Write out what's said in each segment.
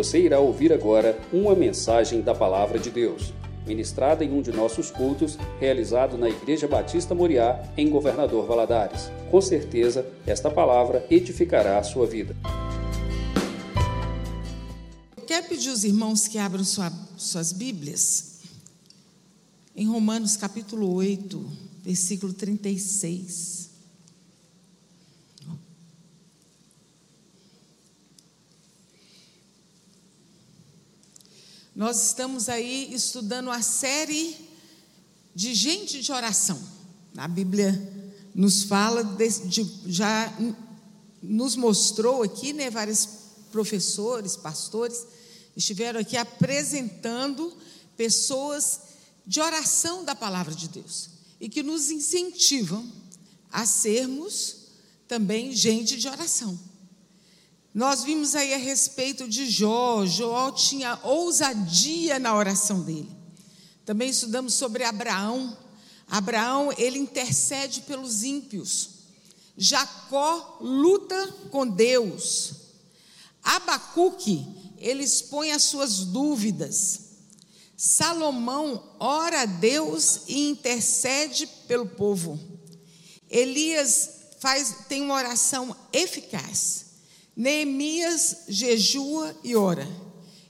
Você irá ouvir agora uma mensagem da Palavra de Deus, ministrada em um de nossos cultos, realizado na Igreja Batista Moriá, em Governador Valadares. Com certeza, esta palavra edificará a sua vida. Quero pedir os irmãos que abram sua, suas Bíblias em Romanos capítulo 8, versículo 36. Nós estamos aí estudando a série de gente de oração. A Bíblia nos fala, de, de, já nos mostrou aqui, né, vários professores, pastores, estiveram aqui apresentando pessoas de oração da palavra de Deus e que nos incentivam a sermos também gente de oração. Nós vimos aí a respeito de Jó, Jó tinha ousadia na oração dele. Também estudamos sobre Abraão. Abraão, ele intercede pelos ímpios. Jacó luta com Deus. Abacuque, ele expõe as suas dúvidas. Salomão ora a Deus e intercede pelo povo. Elias faz, tem uma oração eficaz. Neemias jejua e ora.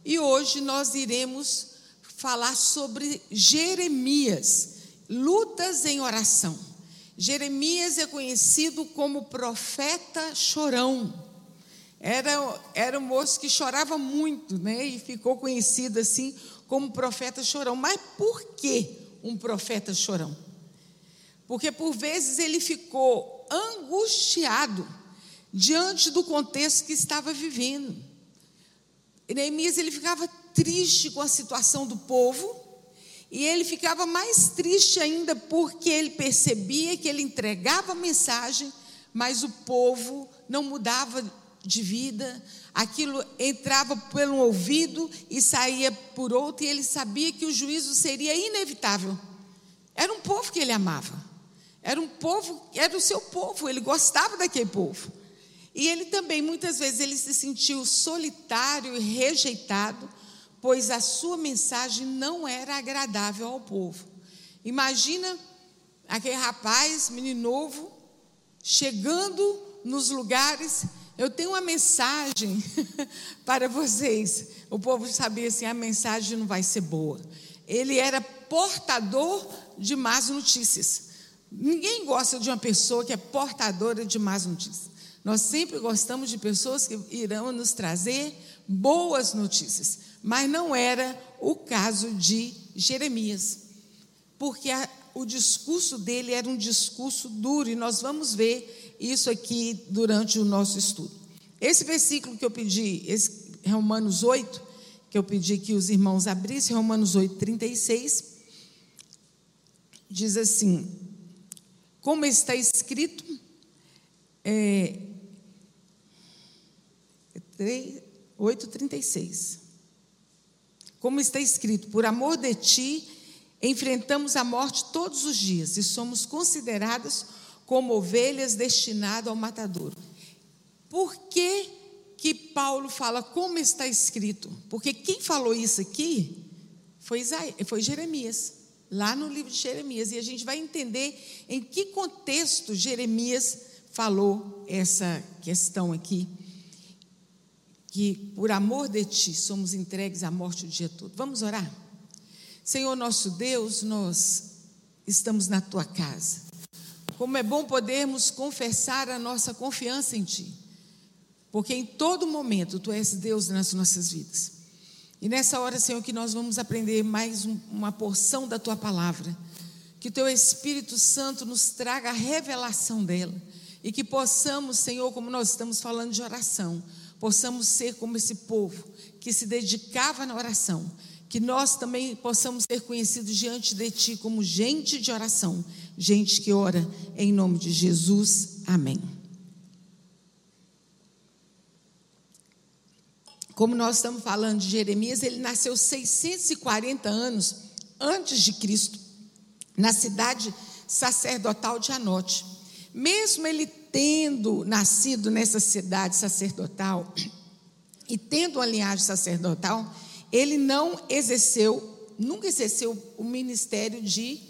E hoje nós iremos falar sobre Jeremias, lutas em oração. Jeremias é conhecido como profeta chorão. Era, era um moço que chorava muito, né? E ficou conhecido assim como profeta chorão. Mas por que um profeta chorão? Porque por vezes ele ficou angustiado diante do contexto que estava vivendo. Neemias ele ficava triste com a situação do povo, e ele ficava mais triste ainda porque ele percebia que ele entregava a mensagem, mas o povo não mudava de vida, aquilo entrava pelo ouvido e saía por outro, e ele sabia que o juízo seria inevitável. Era um povo que ele amava, era um povo, era o seu povo, ele gostava daquele povo. E ele também, muitas vezes, ele se sentiu solitário e rejeitado, pois a sua mensagem não era agradável ao povo. Imagina aquele rapaz, menino novo, chegando nos lugares. Eu tenho uma mensagem para vocês. O povo sabia assim: a mensagem não vai ser boa. Ele era portador de más notícias. Ninguém gosta de uma pessoa que é portadora de más notícias. Nós sempre gostamos de pessoas que irão nos trazer boas notícias, mas não era o caso de Jeremias, porque a, o discurso dele era um discurso duro, e nós vamos ver isso aqui durante o nosso estudo. Esse versículo que eu pedi, esse Romanos 8, que eu pedi que os irmãos abrissem, Romanos 8, 36, diz assim: Como está escrito, é, 8,36. Como está escrito: Por amor de ti, enfrentamos a morte todos os dias e somos consideradas como ovelhas destinadas ao matadouro. Por que, que Paulo fala como está escrito? Porque quem falou isso aqui foi, Isaías, foi Jeremias, lá no livro de Jeremias. E a gente vai entender em que contexto Jeremias falou essa questão aqui que por amor de Ti somos entregues à morte o dia todo. Vamos orar? Senhor nosso Deus, nós estamos na Tua casa. Como é bom podermos confessar a nossa confiança em Ti, porque em todo momento Tu és Deus nas nossas vidas. E nessa hora, Senhor, que nós vamos aprender mais um, uma porção da Tua palavra, que o Teu Espírito Santo nos traga a revelação dela, e que possamos, Senhor, como nós estamos falando de oração, possamos ser como esse povo que se dedicava na oração, que nós também possamos ser conhecidos diante de Ti como gente de oração, gente que ora em nome de Jesus. Amém. Como nós estamos falando de Jeremias, ele nasceu 640 anos antes de Cristo, na cidade sacerdotal de Anote. Mesmo ele tendo nascido nessa cidade sacerdotal, e tendo uma linhagem sacerdotal, ele não exerceu, nunca exerceu o ministério de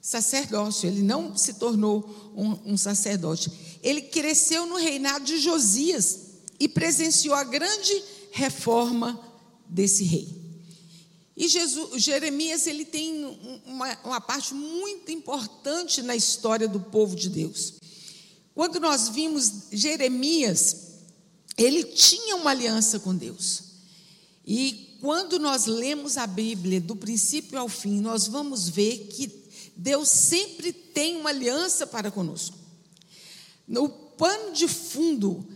sacerdócio, ele não se tornou um, um sacerdote. Ele cresceu no reinado de Josias e presenciou a grande reforma desse rei. E Jesus, Jeremias ele tem uma, uma parte muito importante na história do povo de Deus. Quando nós vimos Jeremias, ele tinha uma aliança com Deus. E quando nós lemos a Bíblia do princípio ao fim, nós vamos ver que Deus sempre tem uma aliança para conosco. No pano de fundo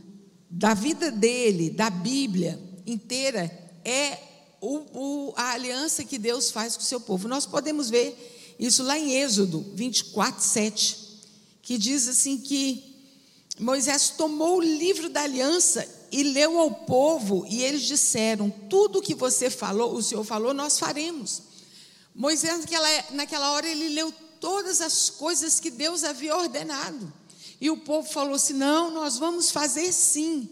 da vida dele, da Bíblia inteira, é o, o, a aliança que Deus faz com o seu povo. Nós podemos ver isso lá em Êxodo 24, 7, que diz assim que Moisés tomou o livro da aliança e leu ao povo, e eles disseram: Tudo o que você falou, o Senhor falou, nós faremos. Moisés, naquela, naquela hora, ele leu todas as coisas que Deus havia ordenado. E o povo falou assim: Não, nós vamos fazer sim.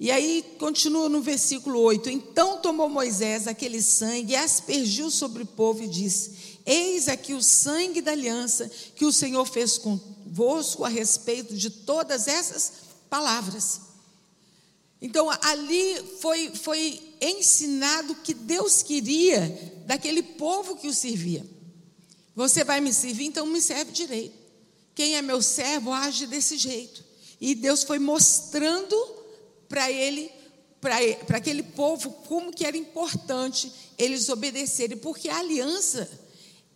E aí continua no versículo 8: Então tomou Moisés aquele sangue e aspergiu sobre o povo e disse: Eis aqui o sangue da aliança que o Senhor fez convosco a respeito de todas essas palavras. Então, ali foi, foi ensinado que Deus queria daquele povo que o servia. Você vai me servir, então me serve direito. Quem é meu servo age desse jeito. E Deus foi mostrando para ele, para aquele povo, como que era importante eles obedecerem, porque a aliança,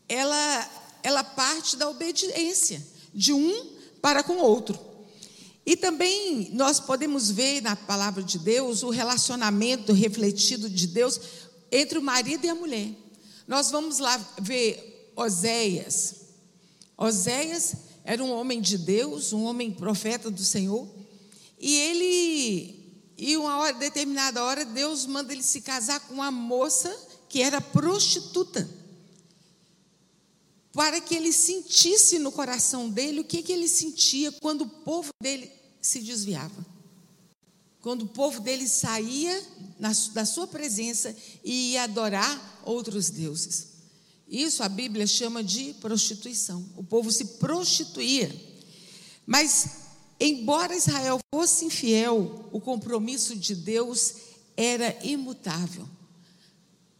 ela, ela parte da obediência de um para com o outro. E também nós podemos ver na palavra de Deus o relacionamento refletido de Deus entre o marido e a mulher. Nós vamos lá ver Oséias. Oséias era um homem de Deus, um homem profeta do Senhor, e ele e uma hora determinada hora Deus manda ele se casar com uma moça que era prostituta. Para que ele sentisse no coração dele o que, que ele sentia quando o povo dele se desviava. Quando o povo dele saía na, da sua presença e ia adorar outros deuses. Isso a Bíblia chama de prostituição. O povo se prostituía. Mas, embora Israel fosse infiel, o compromisso de Deus era imutável.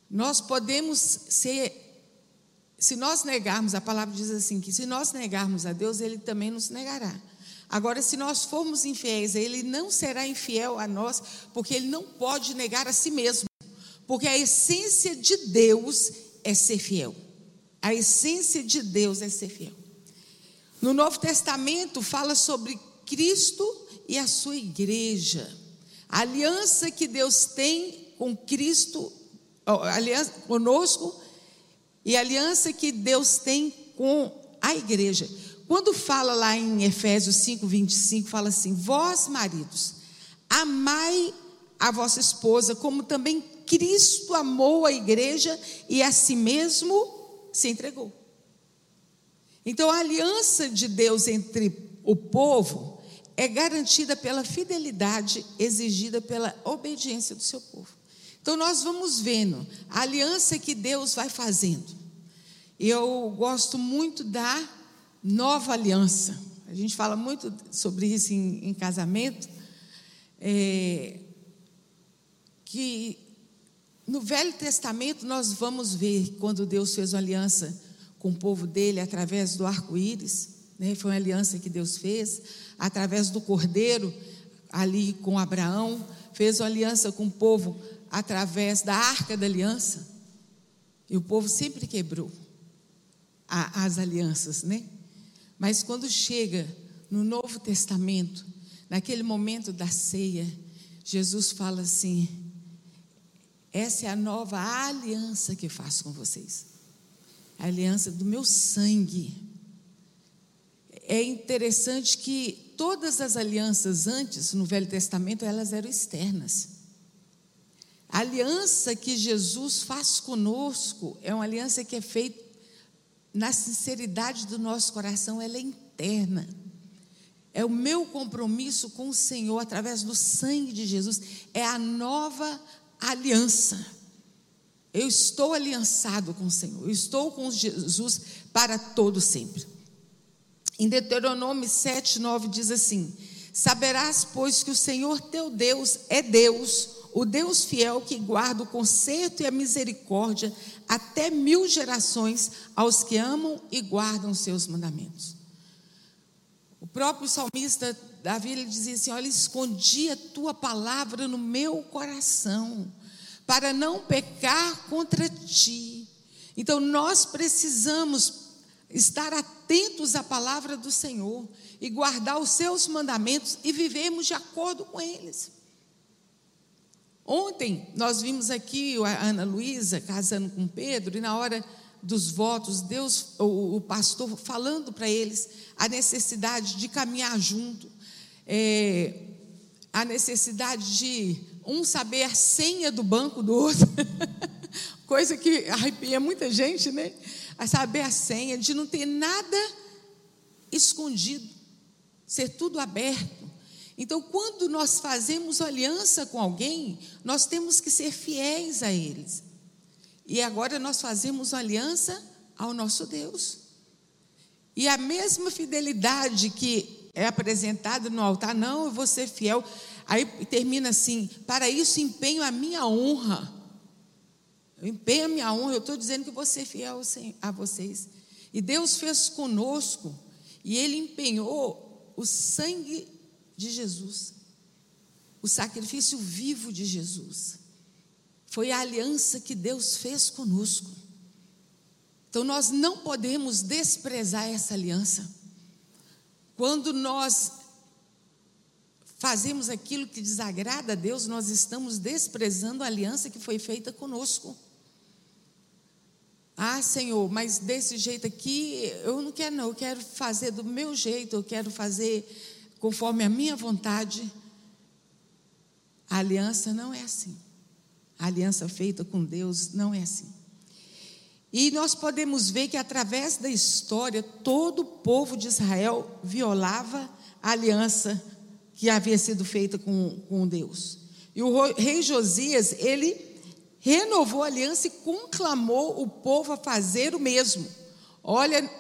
Nós podemos ser. Se nós negarmos, a palavra diz assim: que se nós negarmos a Deus, Ele também nos negará. Agora, se nós formos infiéis, ele não será infiel a nós, porque ele não pode negar a si mesmo. Porque a essência de Deus é ser fiel. A essência de Deus é ser fiel. No Novo Testamento fala sobre Cristo e a sua igreja. A aliança que Deus tem com Cristo, aliança conosco e a aliança que Deus tem com a igreja. Quando fala lá em Efésios 5, 25, fala assim: Vós, maridos, amai a vossa esposa, como também Cristo amou a igreja e a si mesmo se entregou. Então, a aliança de Deus entre o povo é garantida pela fidelidade exigida pela obediência do seu povo. Então, nós vamos vendo a aliança que Deus vai fazendo. Eu gosto muito da nova aliança. A gente fala muito sobre isso em, em casamento. É, que no Velho Testamento nós vamos ver quando Deus fez uma aliança com o povo dele através do arco-íris, né? foi uma aliança que Deus fez, através do cordeiro, ali com Abraão, fez uma aliança com o povo através da arca da aliança, e o povo sempre quebrou a, as alianças, né? Mas quando chega no Novo Testamento, naquele momento da ceia, Jesus fala assim: essa é a nova aliança que faço com vocês, a aliança do meu sangue. É interessante que todas as alianças antes, no Velho Testamento, elas eram externas. A aliança que Jesus faz conosco é uma aliança que é feita na sinceridade do nosso coração, ela é interna. É o meu compromisso com o Senhor através do sangue de Jesus. É a nova aliança. Eu estou aliançado com o Senhor. Eu estou com Jesus para todo sempre. Em Deuteronômio 7, 9 diz assim: Saberás, pois, que o Senhor teu Deus é Deus, o Deus fiel que guarda o conserto e a misericórdia até mil gerações aos que amam e guardam seus mandamentos. O próprio salmista Davi ele dizia assim: Olha, escondi a tua palavra no meu coração, para não pecar contra ti. Então nós precisamos estar atentos à palavra do Senhor e guardar os seus mandamentos e vivemos de acordo com eles. Ontem nós vimos aqui a Ana Luísa casando com Pedro e na hora dos votos, Deus, o, o pastor falando para eles a necessidade de caminhar junto, é, a necessidade de um saber a senha do banco do outro, coisa que arrepia muita gente, né? A saber a senha, de não ter nada escondido, ser tudo aberto. Então, quando nós fazemos aliança com alguém, nós temos que ser fiéis a eles. E agora nós fazemos aliança ao nosso Deus. E a mesma fidelidade que é apresentada no altar, não, eu vou ser fiel. Aí termina assim: para isso empenho a minha honra. Eu empenho a minha honra, eu estou dizendo que vou ser fiel a vocês. E Deus fez conosco, e Ele empenhou o sangue de Jesus, o sacrifício vivo de Jesus. Foi a aliança que Deus fez conosco. Então nós não podemos desprezar essa aliança. Quando nós fazemos aquilo que desagrada a Deus, nós estamos desprezando a aliança que foi feita conosco. Ah, Senhor, mas desse jeito aqui eu não quero, não, eu quero fazer do meu jeito, eu quero fazer conforme a minha vontade. A aliança não é assim. A aliança feita com Deus não é assim. E nós podemos ver que através da história, todo o povo de Israel violava a aliança que havia sido feita com, com Deus. E o rei Josias, ele renovou a aliança e conclamou o povo a fazer o mesmo. Olha,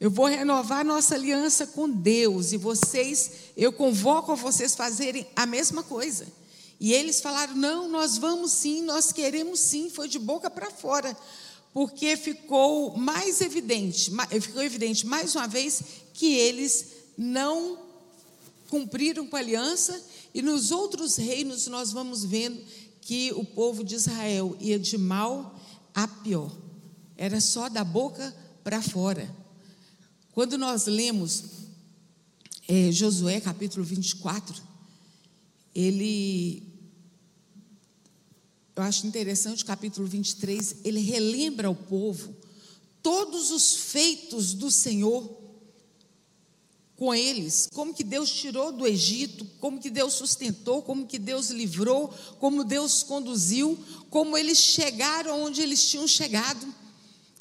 eu vou renovar nossa aliança com Deus e vocês, eu convoco a vocês fazerem a mesma coisa. E eles falaram: "Não, nós vamos sim, nós queremos sim", foi de boca para fora, porque ficou mais evidente, ficou evidente mais uma vez que eles não cumpriram com a aliança e nos outros reinos nós vamos vendo que o povo de Israel ia de mal a pior. Era só da boca para fora. Quando nós lemos é, Josué capítulo 24, ele, eu acho interessante, capítulo 23, ele relembra ao povo todos os feitos do Senhor com eles, como que Deus tirou do Egito, como que Deus sustentou, como que Deus livrou, como Deus conduziu, como eles chegaram onde eles tinham chegado.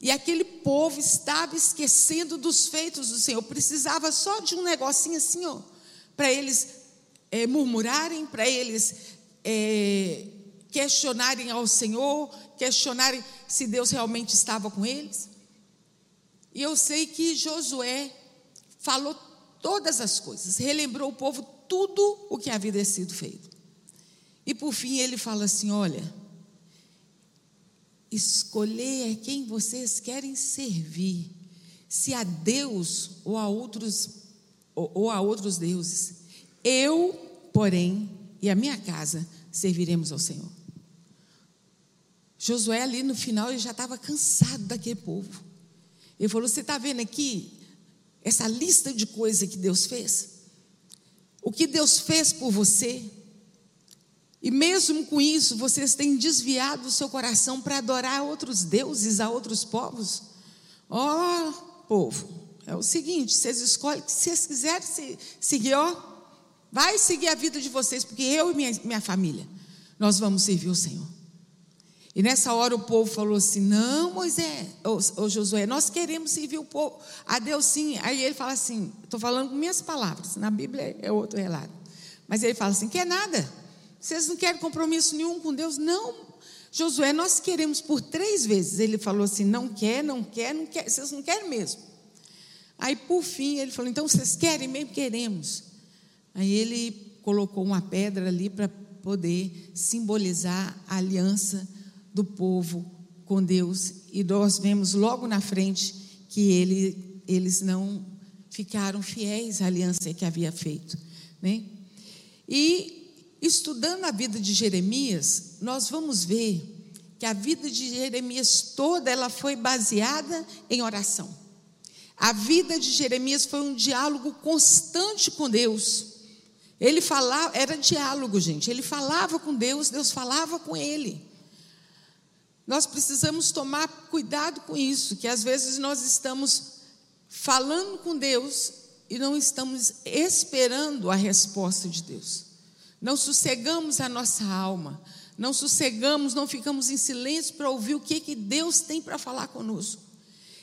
E aquele povo estava esquecendo dos feitos do Senhor, precisava só de um negocinho assim, ó, para eles é, murmurarem, para eles é, questionarem ao Senhor, questionarem se Deus realmente estava com eles. E eu sei que Josué falou todas as coisas, relembrou o povo tudo o que havia sido feito. E por fim ele fala assim: olha, escolher é quem vocês querem servir, se a Deus ou a outros ou, ou a outros deuses. Eu, porém, e a minha casa serviremos ao Senhor. Josué ali no final ele já estava cansado daquele povo. Ele falou: Você está vendo aqui essa lista de coisas que Deus fez? O que Deus fez por você? E mesmo com isso, vocês têm desviado o seu coração para adorar outros deuses, a outros povos. Ó, oh, povo, é o seguinte: vocês escolhem, se vocês quiserem seguir, ó, vai seguir a vida de vocês, porque eu e minha, minha família, nós vamos servir o Senhor. E nessa hora o povo falou assim: Não, Moisés, ô, ô Josué, nós queremos servir o povo, a Deus sim. Aí ele fala assim: Estou falando com minhas palavras, na Bíblia é outro relato. Mas ele fala assim: Quer nada? Vocês não querem compromisso nenhum com Deus? Não, Josué, nós queremos por três vezes. Ele falou assim: Não quer, não quer, não quer, vocês não querem mesmo. Aí por fim ele falou: Então vocês querem mesmo? Queremos. Aí ele colocou uma pedra ali para poder simbolizar a aliança do povo com Deus. E nós vemos logo na frente que ele, eles não ficaram fiéis à aliança que havia feito. Né? E estudando a vida de Jeremias, nós vamos ver que a vida de Jeremias toda ela foi baseada em oração. A vida de Jeremias foi um diálogo constante com Deus. Ele falava, era diálogo, gente. Ele falava com Deus, Deus falava com ele. Nós precisamos tomar cuidado com isso, que às vezes nós estamos falando com Deus e não estamos esperando a resposta de Deus. Não sossegamos a nossa alma, não sossegamos, não ficamos em silêncio para ouvir o que, que Deus tem para falar conosco.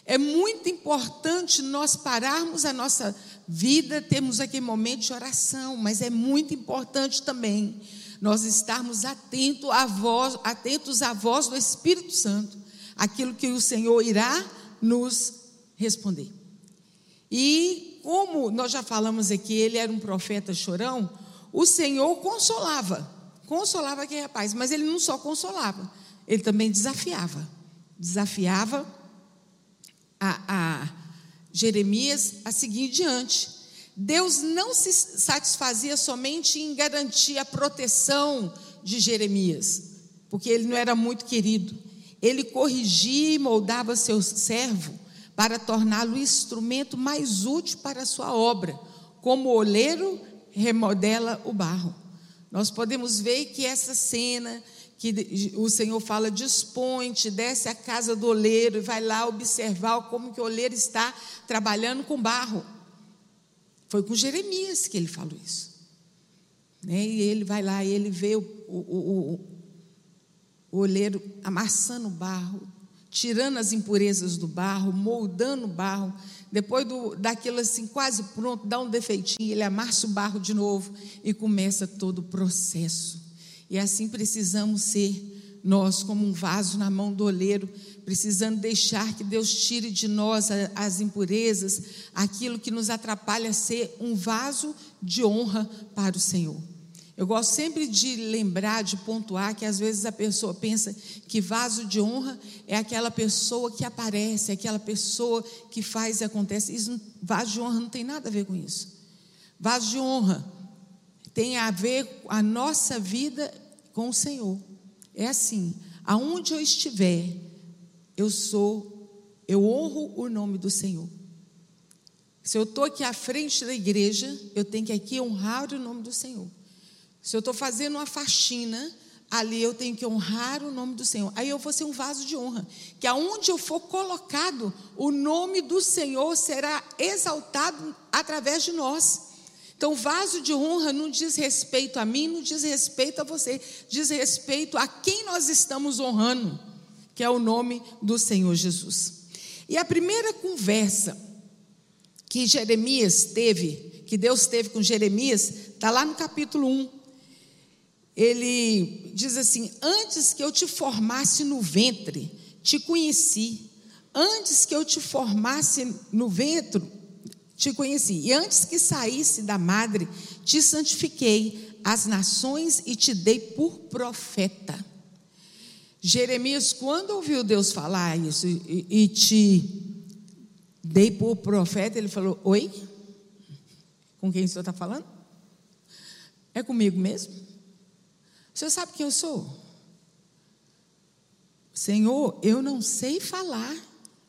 É muito importante nós pararmos a nossa vida, temos aquele momento de oração, mas é muito importante também nós estarmos atentos à voz, atentos à voz do Espírito Santo, aquilo que o Senhor irá nos responder. E como nós já falamos aqui, ele era um profeta chorão, o Senhor consolava, consolava aquele rapaz, mas ele não só consolava, ele também desafiava, desafiava a, a Jeremias a seguir diante. Deus não se satisfazia somente em garantir a proteção de Jeremias, porque ele não era muito querido. Ele corrigia e moldava seu servo para torná-lo instrumento mais útil para a sua obra, como oleiro remodela o barro. Nós podemos ver que essa cena que o Senhor fala, dispõe-te, desce à casa do oleiro e vai lá observar como que o oleiro está trabalhando com barro. Foi com Jeremias que ele falou isso. Né? E ele vai lá e ele vê o, o, o, o olheiro amassando o barro, tirando as impurezas do barro, moldando o barro. Depois do, daquilo assim, quase pronto, dá um defeitinho, ele amassa o barro de novo e começa todo o processo. E assim precisamos ser nós, como um vaso na mão do oleiro, precisando deixar que Deus tire de nós as impurezas, aquilo que nos atrapalha a ser um vaso de honra para o Senhor. Eu gosto sempre de lembrar, de pontuar, que às vezes a pessoa pensa que vaso de honra é aquela pessoa que aparece, é aquela pessoa que faz e acontece. Isso, vaso de honra não tem nada a ver com isso. Vaso de honra tem a ver com a nossa vida com o Senhor. É assim, aonde eu estiver, eu sou, eu honro o nome do Senhor. Se eu estou aqui à frente da igreja, eu tenho que aqui honrar o nome do Senhor. Se eu estou fazendo uma faxina, ali eu tenho que honrar o nome do Senhor. Aí eu vou ser um vaso de honra. Que aonde eu for colocado, o nome do Senhor será exaltado através de nós. Então, vaso de honra não diz respeito a mim, não diz respeito a você, diz respeito a quem nós estamos honrando, que é o nome do Senhor Jesus. E a primeira conversa que Jeremias teve, que Deus teve com Jeremias, está lá no capítulo 1. Ele diz assim: Antes que eu te formasse no ventre, te conheci. Antes que eu te formasse no ventre, te conheci. E antes que saísse da madre, te santifiquei as nações e te dei por profeta. Jeremias, quando ouviu Deus falar isso e, e te dei por profeta, ele falou: Oi? Com quem o senhor está falando? É comigo mesmo? O senhor sabe quem eu sou? Senhor, eu não sei falar,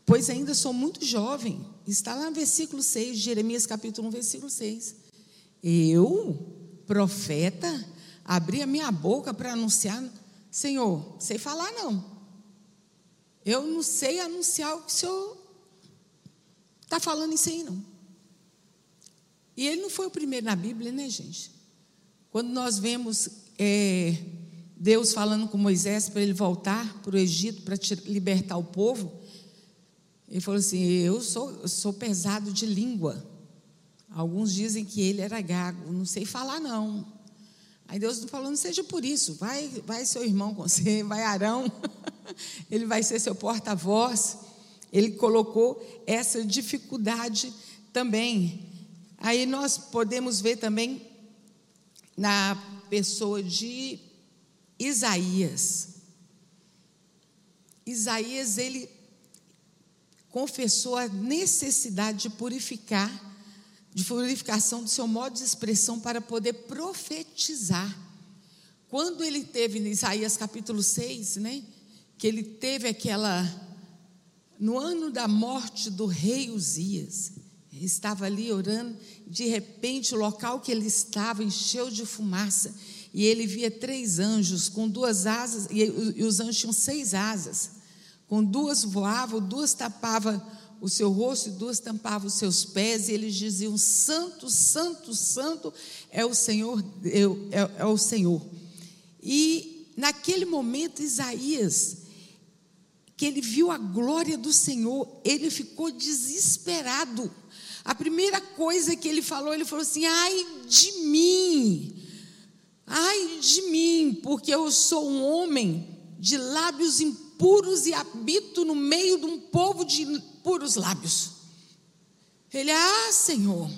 pois ainda sou muito jovem. Está lá no versículo 6, Jeremias capítulo 1, versículo 6. Eu, profeta, abri a minha boca para anunciar, Senhor, sei falar não. Eu não sei anunciar o que o Senhor está falando isso aí, não. E ele não foi o primeiro na Bíblia, né, gente? Quando nós vemos é, Deus falando com Moisés para ele voltar para o Egito para libertar o povo. Ele falou assim: Eu sou, sou pesado de língua. Alguns dizem que ele era gago, não sei falar não. Aí Deus falou: Não seja por isso, vai, vai seu irmão com você, vai Arão, ele vai ser seu porta-voz. Ele colocou essa dificuldade também. Aí nós podemos ver também na pessoa de Isaías. Isaías, ele confessou a necessidade de purificar, de purificação do seu modo de expressão para poder profetizar. Quando ele teve, em Isaías capítulo 6, né, que ele teve aquela, no ano da morte do rei Uzias, estava ali orando, de repente o local que ele estava encheu de fumaça, e ele via três anjos com duas asas, e, e os anjos tinham seis asas. Com duas voavam, duas tapavam o seu rosto e duas tampavam os seus pés, e eles diziam: Santo, Santo, Santo é o Senhor, é, é, é o Senhor. E naquele momento, Isaías, que ele viu a glória do Senhor, ele ficou desesperado. A primeira coisa que ele falou, ele falou assim: ai de mim, ai de mim, porque eu sou um homem de lábios impuros puros e habito no meio de um povo de puros lábios. Ele, ah, Senhor,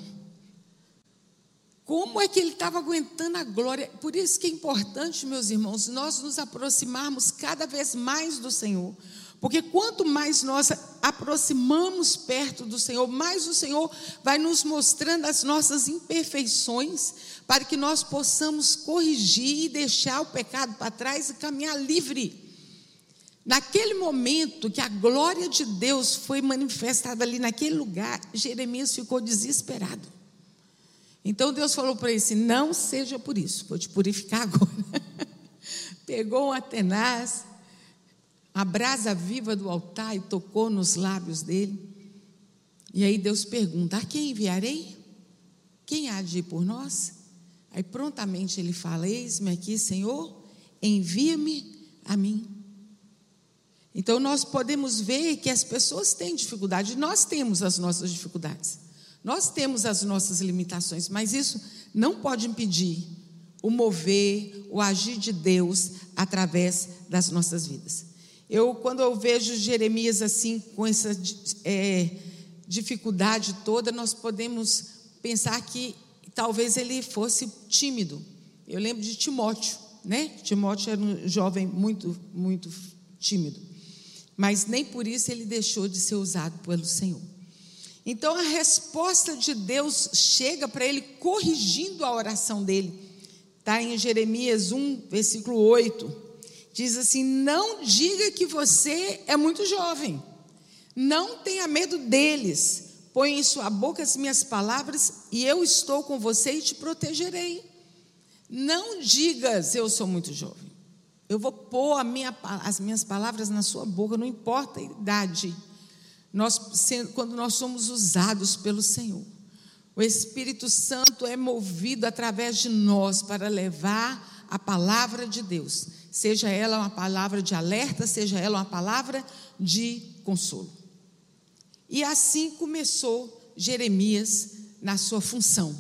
como é que ele estava aguentando a glória? Por isso que é importante, meus irmãos, nós nos aproximarmos cada vez mais do Senhor. Porque quanto mais nós aproximamos perto do Senhor, mais o Senhor vai nos mostrando as nossas imperfeições, para que nós possamos corrigir e deixar o pecado para trás e caminhar livre. Naquele momento que a glória de Deus foi manifestada ali naquele lugar, Jeremias ficou desesperado. Então Deus falou para ele assim: Não seja por isso, vou te purificar agora. Pegou um atenaz, a brasa viva do altar e tocou nos lábios dele. E aí Deus pergunta: A quem enviarei? Quem há de ir por nós? Aí prontamente ele fala: Eis-me aqui, Senhor, envia-me a mim. Então nós podemos ver que as pessoas têm dificuldade, nós temos as nossas dificuldades, nós temos as nossas limitações, mas isso não pode impedir o mover, o agir de Deus através das nossas vidas. Eu, quando eu vejo Jeremias assim, com essa é, dificuldade toda, nós podemos pensar que talvez ele fosse tímido. Eu lembro de Timóteo, né? Timóteo era um jovem muito, muito tímido mas nem por isso ele deixou de ser usado pelo Senhor. Então a resposta de Deus chega para ele corrigindo a oração dele. Está em Jeremias 1, versículo 8. Diz assim: Não diga que você é muito jovem, não tenha medo deles, põe em sua boca as minhas palavras e eu estou com você e te protegerei. Não digas eu sou muito jovem. Eu vou pôr minha, as minhas palavras na sua boca, não importa a idade. Nós, quando nós somos usados pelo Senhor, o Espírito Santo é movido através de nós para levar a palavra de Deus, seja ela uma palavra de alerta, seja ela uma palavra de consolo. E assim começou Jeremias na sua função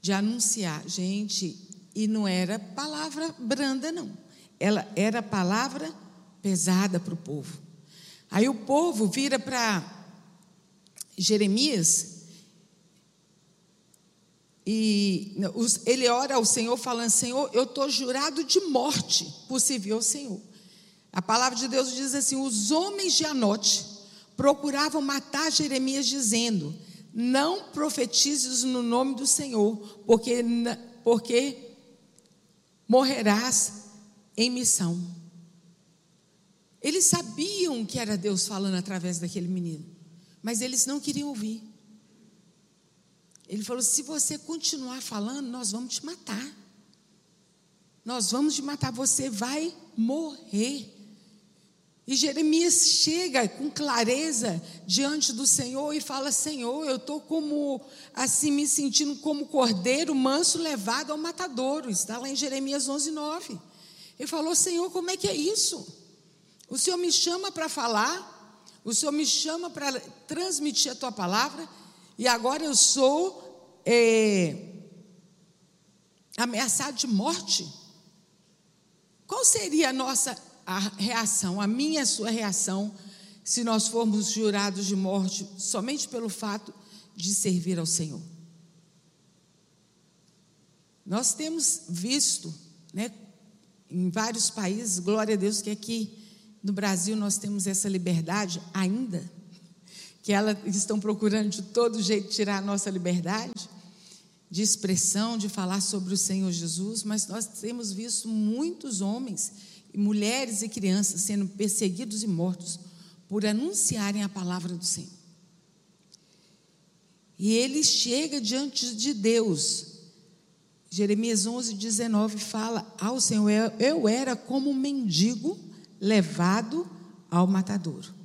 de anunciar, gente, e não era palavra branda, não. Ela era palavra pesada para o povo. Aí o povo vira para Jeremias e ele ora ao Senhor falando: Senhor, eu estou jurado de morte possível ao Senhor. A palavra de Deus diz assim: os homens de Anote procuravam matar Jeremias, dizendo: Não profetizes no nome do Senhor, porque, porque morrerás em missão. Eles sabiam que era Deus falando através daquele menino, mas eles não queriam ouvir. Ele falou: se você continuar falando, nós vamos te matar. Nós vamos te matar, você vai morrer. E Jeremias chega com clareza diante do Senhor e fala: Senhor, eu estou como assim me sentindo como cordeiro manso levado ao matadouro. Está lá em Jeremias 11, 9. Ele falou: Senhor, como é que é isso? O Senhor me chama para falar, o Senhor me chama para transmitir a tua palavra, e agora eu sou é, ameaçado de morte. Qual seria a nossa a reação, a minha e a sua reação, se nós formos jurados de morte somente pelo fato de servir ao Senhor. Nós temos visto, né, em vários países, glória a Deus que aqui no Brasil nós temos essa liberdade ainda, que elas estão procurando de todo jeito tirar a nossa liberdade de expressão, de falar sobre o Senhor Jesus, mas nós temos visto muitos homens mulheres e crianças sendo perseguidos e mortos por anunciarem a palavra do Senhor. E ele chega diante de Deus. Jeremias 11, 19 fala ao Senhor: Eu era como um mendigo levado ao matadouro.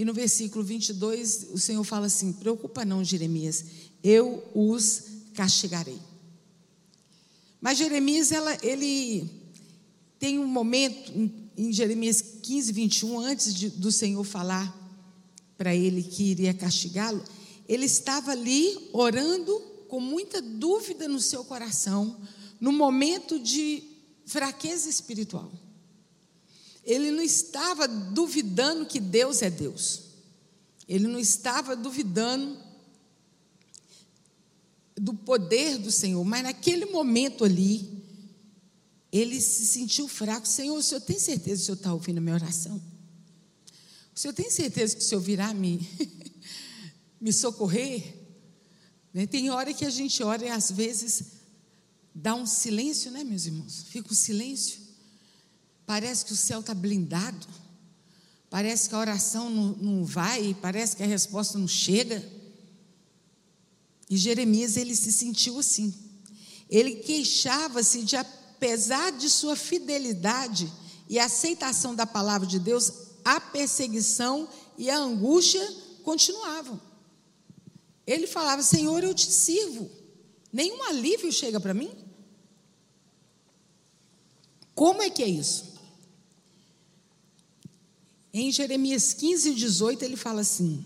E no versículo 22, o Senhor fala assim: Preocupa não, Jeremias, eu os castigarei. Mas Jeremias, ela, ele tem um momento em, em Jeremias 15, 21, antes de, do Senhor falar para ele que iria castigá-lo, ele estava ali orando com muita dúvida no seu coração, no momento de fraqueza espiritual. Ele não estava duvidando que Deus é Deus. Ele não estava duvidando do poder do Senhor, mas naquele momento ali, ele se sentiu fraco. Senhor, o senhor tem certeza que o senhor está ouvindo a minha oração? O senhor tem certeza que o senhor virá me, me socorrer? Né? Tem hora que a gente ora e às vezes dá um silêncio, né, meus irmãos? Fica um silêncio. Parece que o céu está blindado. Parece que a oração não, não vai, parece que a resposta não chega. E Jeremias, ele se sentiu assim. Ele queixava-se de apesar de sua fidelidade e aceitação da palavra de Deus, a perseguição e a angústia continuavam. Ele falava: Senhor, eu te sirvo, nenhum alívio chega para mim. Como é que é isso? Em Jeremias 15, 18, ele fala assim: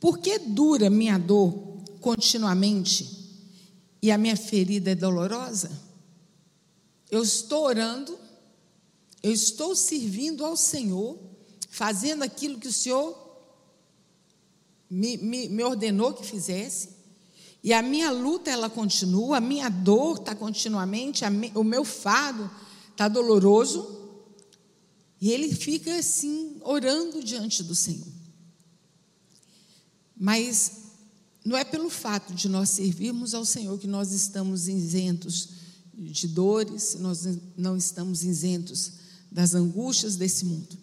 Por que dura minha dor continuamente e a minha ferida é dolorosa? Eu estou orando, eu estou servindo ao Senhor, fazendo aquilo que o Senhor me, me, me ordenou que fizesse, e a minha luta ela continua, a minha dor está continuamente, me, o meu fado está doloroso, e ele fica assim, orando diante do Senhor. Mas não é pelo fato de nós servirmos ao Senhor que nós estamos isentos de dores, nós não estamos isentos das angústias desse mundo.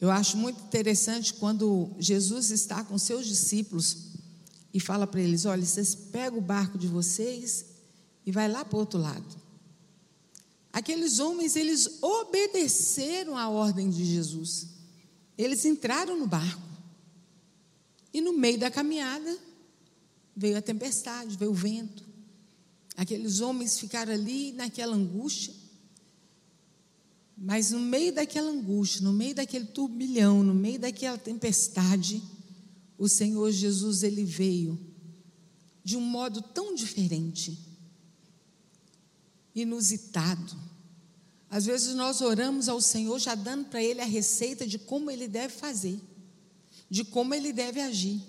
Eu acho muito interessante quando Jesus está com seus discípulos e fala para eles: olha, vocês pegam o barco de vocês e vai lá para o outro lado. Aqueles homens, eles obedeceram à ordem de Jesus. Eles entraram no barco. E no meio da caminhada veio a tempestade, veio o vento. Aqueles homens ficaram ali naquela angústia. Mas no meio daquela angústia, no meio daquele turbilhão, no meio daquela tempestade, o Senhor Jesus ele veio de um modo tão diferente, inusitado. Às vezes nós oramos ao Senhor já dando para ele a receita de como ele deve fazer, de como ele deve agir.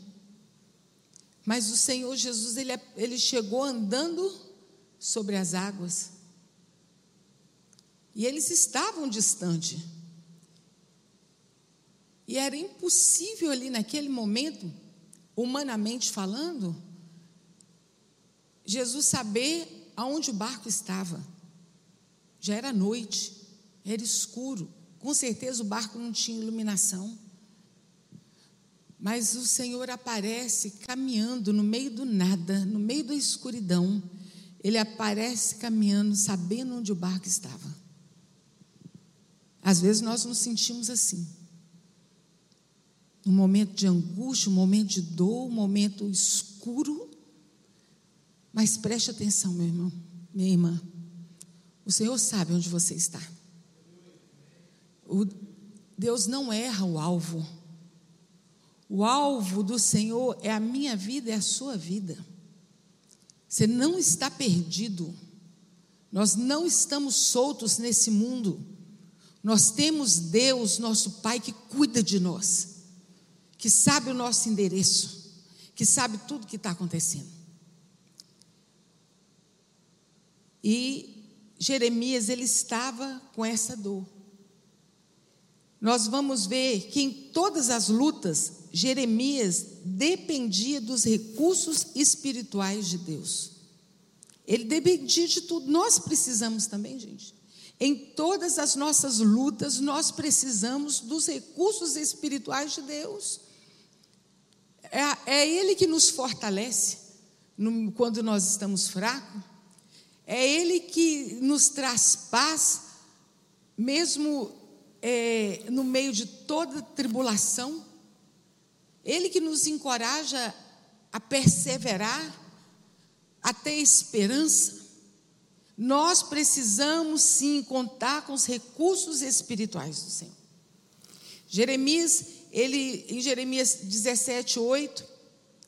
Mas o Senhor Jesus ele, ele chegou andando sobre as águas. E eles estavam distantes. E era impossível ali naquele momento, humanamente falando, Jesus saber aonde o barco estava. Já era noite, era escuro. Com certeza o barco não tinha iluminação. Mas o Senhor aparece caminhando no meio do nada, no meio da escuridão ele aparece caminhando, sabendo onde o barco estava. Às vezes nós nos sentimos assim. Um momento de angústia, um momento de dor, um momento escuro. Mas preste atenção, meu irmão, minha irmã. O Senhor sabe onde você está. O Deus não erra o alvo. O alvo do Senhor é a minha vida, é a sua vida. Você não está perdido. Nós não estamos soltos nesse mundo. Nós temos Deus, nosso Pai, que cuida de nós, que sabe o nosso endereço, que sabe tudo que está acontecendo. E Jeremias, ele estava com essa dor. Nós vamos ver que em todas as lutas, Jeremias dependia dos recursos espirituais de Deus. Ele dependia de tudo. Nós precisamos também, gente. Em todas as nossas lutas, nós precisamos dos recursos espirituais de Deus. É, é Ele que nos fortalece no, quando nós estamos fracos. É Ele que nos traz paz, mesmo é, no meio de toda tribulação. Ele que nos encoraja a perseverar, a ter esperança. Nós precisamos sim contar com os recursos espirituais do Senhor. Jeremias, ele, em Jeremias 17, 8,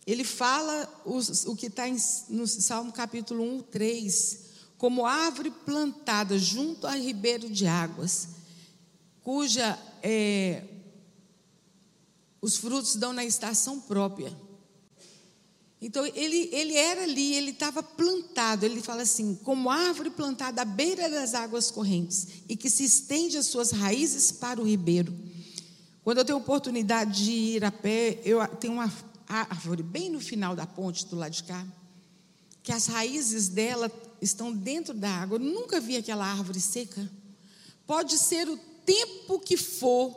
ele fala os, o que está no Salmo capítulo 1, 3, como árvore plantada junto a ribeiro de águas, cuja é, os frutos dão na estação própria. Então, ele, ele era ali, ele estava plantado, ele fala assim, como árvore plantada à beira das águas correntes, e que se estende as suas raízes para o ribeiro. Quando eu tenho oportunidade de ir a pé, eu tenho uma árvore bem no final da ponte do lado de cá, que as raízes dela estão dentro da água. Eu nunca vi aquela árvore seca. Pode ser o tempo que for,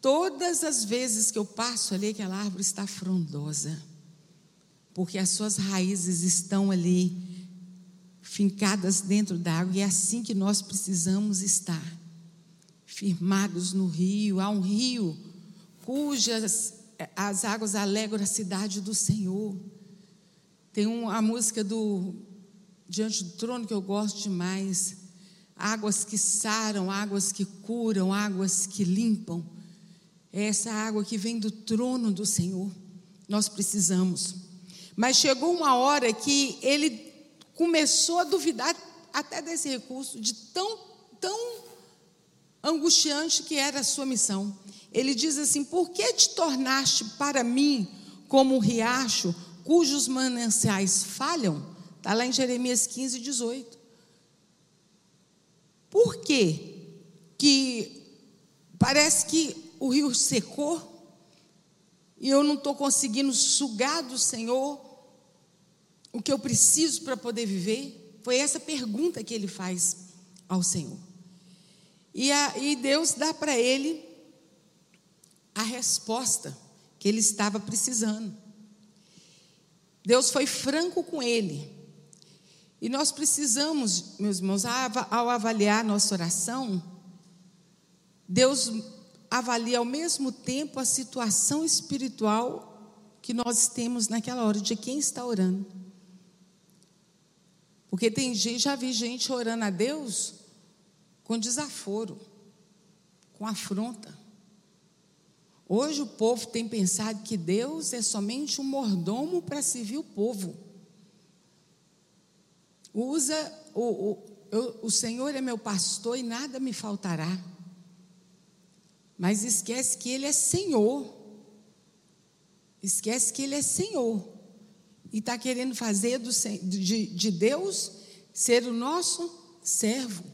todas as vezes que eu passo ali, aquela árvore está frondosa porque as suas raízes estão ali fincadas dentro da água e é assim que nós precisamos estar, firmados no rio. Há um rio cujas as águas alegram a cidade do Senhor. Tem uma, a música do Diante do Trono que eu gosto demais. Águas que saram, águas que curam, águas que limpam. É essa água que vem do trono do Senhor. Nós precisamos. Mas chegou uma hora que ele começou a duvidar até desse recurso, de tão, tão angustiante que era a sua missão. Ele diz assim: Por que te tornaste para mim como um riacho cujos mananciais falham? Está lá em Jeremias 15, 18. Por quê? que parece que o rio secou e eu não estou conseguindo sugar do Senhor o que eu preciso para poder viver? Foi essa pergunta que ele faz ao Senhor. E, a, e Deus dá para ele a resposta que ele estava precisando. Deus foi franco com ele. E nós precisamos, meus irmãos, ao avaliar nossa oração, Deus avalia ao mesmo tempo a situação espiritual que nós temos naquela hora, de quem está orando. Porque tem gente, já vi gente orando a Deus com desaforo, com afronta. Hoje o povo tem pensado que Deus é somente um mordomo para servir o povo. Usa o, o, eu, o Senhor é meu pastor e nada me faltará. Mas esquece que Ele é Senhor. Esquece que Ele é Senhor. E está querendo fazer do, de, de Deus ser o nosso servo.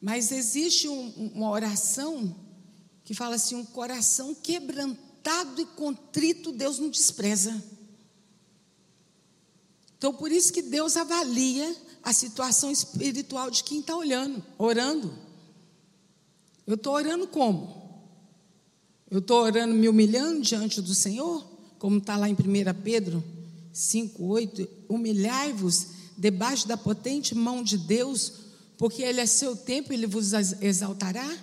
Mas existe um, uma oração que fala assim: um coração quebrantado e contrito, Deus não despreza. Então, por isso que Deus avalia a situação espiritual de quem está olhando, orando. Eu estou orando como? Eu estou orando me humilhando diante do Senhor, como está lá em 1 Pedro 5,8: Humilhai-vos debaixo da potente mão de Deus, porque ele é seu tempo, ele vos exaltará?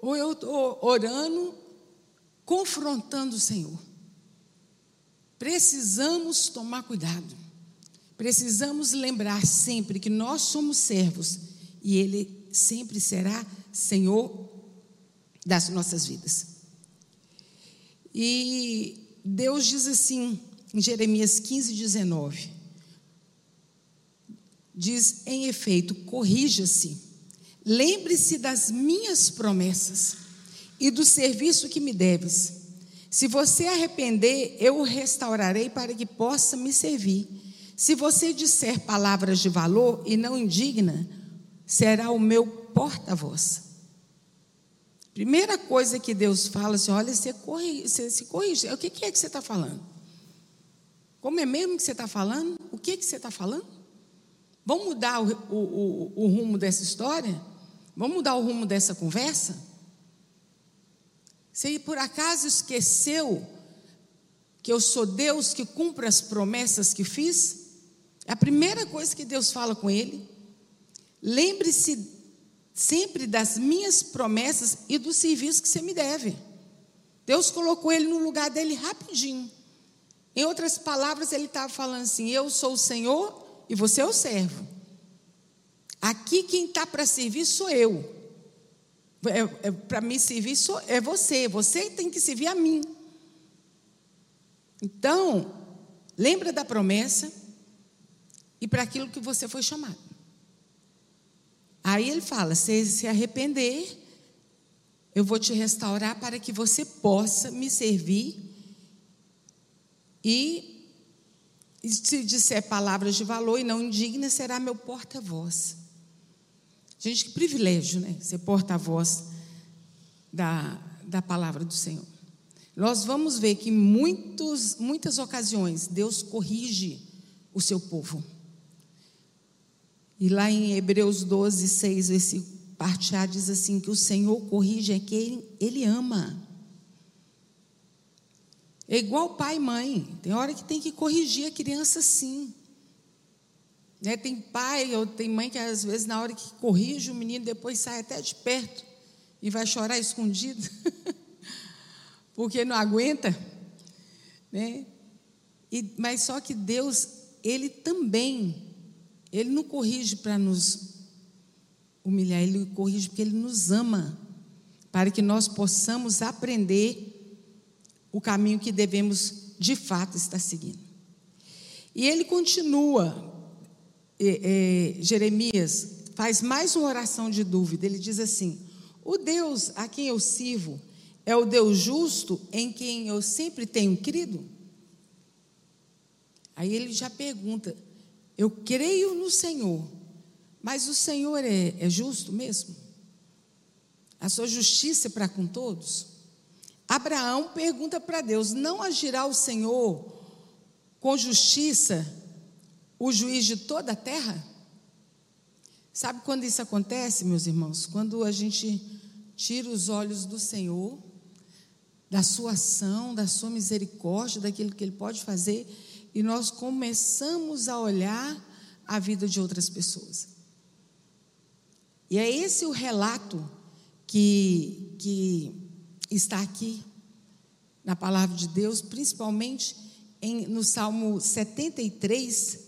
Ou eu estou orando, confrontando o Senhor? Precisamos tomar cuidado. Precisamos lembrar sempre que nós somos servos e Ele sempre será Senhor das nossas vidas. E Deus diz assim, em Jeremias 15, 19: diz, em efeito, corrija-se, lembre-se das minhas promessas e do serviço que me deves. Se você arrepender, eu o restaurarei para que possa me servir. Se você disser palavras de valor e não indigna, será o meu porta-voz. Primeira coisa que Deus fala assim: olha, você, corri, você se corrige. O que é que você está falando? Como é mesmo que você está falando? O que, é que você está falando? Vamos mudar o, o, o, o rumo dessa história? Vamos mudar o rumo dessa conversa? Se por acaso esqueceu que eu sou Deus que cumpre as promessas que fiz, é a primeira coisa que Deus fala com ele. Lembre-se sempre das minhas promessas e do serviço que você me deve. Deus colocou ele no lugar dele rapidinho. Em outras palavras, ele estava falando assim: Eu sou o Senhor e você é o servo. Aqui quem está para servir sou eu. É, é, para me servir sou, é você. Você tem que servir a mim. Então, lembra da promessa e para aquilo que você foi chamado. Aí ele fala: se se arrepender, eu vou te restaurar para que você possa me servir. E se disser palavras de valor e não indignas, será meu porta-voz. Gente, que privilégio, né? Ser porta-voz da, da palavra do Senhor. Nós vamos ver que em muitos, muitas ocasiões Deus corrige o seu povo. E lá em Hebreus 12, 6, esse parte A diz assim: que o Senhor corrige é quem Ele ama. É igual pai e mãe. Tem hora que tem que corrigir a criança sim. Né? Tem pai ou tem mãe que às vezes na hora que corrige o menino depois sai até de perto e vai chorar escondido. Porque não aguenta. Né? E, mas só que Deus, Ele também ele não corrige para nos humilhar, ele corrige porque ele nos ama, para que nós possamos aprender o caminho que devemos de fato estar seguindo. E ele continua, é, é, Jeremias faz mais uma oração de dúvida. Ele diz assim: O Deus a quem eu sirvo é o Deus justo em quem eu sempre tenho crido? Aí ele já pergunta: eu creio no Senhor, mas o Senhor é, é justo mesmo? A sua justiça é para com todos? Abraão pergunta para Deus: não agirá o Senhor com justiça o juiz de toda a terra? Sabe quando isso acontece, meus irmãos? Quando a gente tira os olhos do Senhor, da sua ação, da sua misericórdia, daquilo que Ele pode fazer e nós começamos a olhar a vida de outras pessoas. E é esse o relato que, que está aqui na palavra de Deus, principalmente em, no Salmo 73.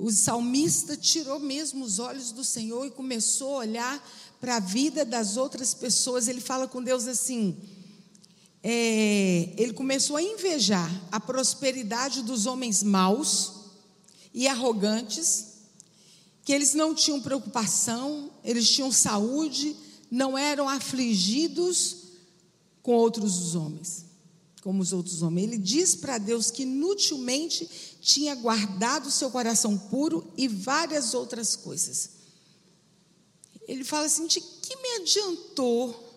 O salmista tirou mesmo os olhos do Senhor e começou a olhar para a vida das outras pessoas. Ele fala com Deus assim: é, ele começou a invejar a prosperidade dos homens maus e arrogantes, que eles não tinham preocupação, eles tinham saúde, não eram afligidos com outros homens, como os outros homens. Ele diz para Deus que inutilmente tinha guardado seu coração puro e várias outras coisas. Ele fala assim: de que me adiantou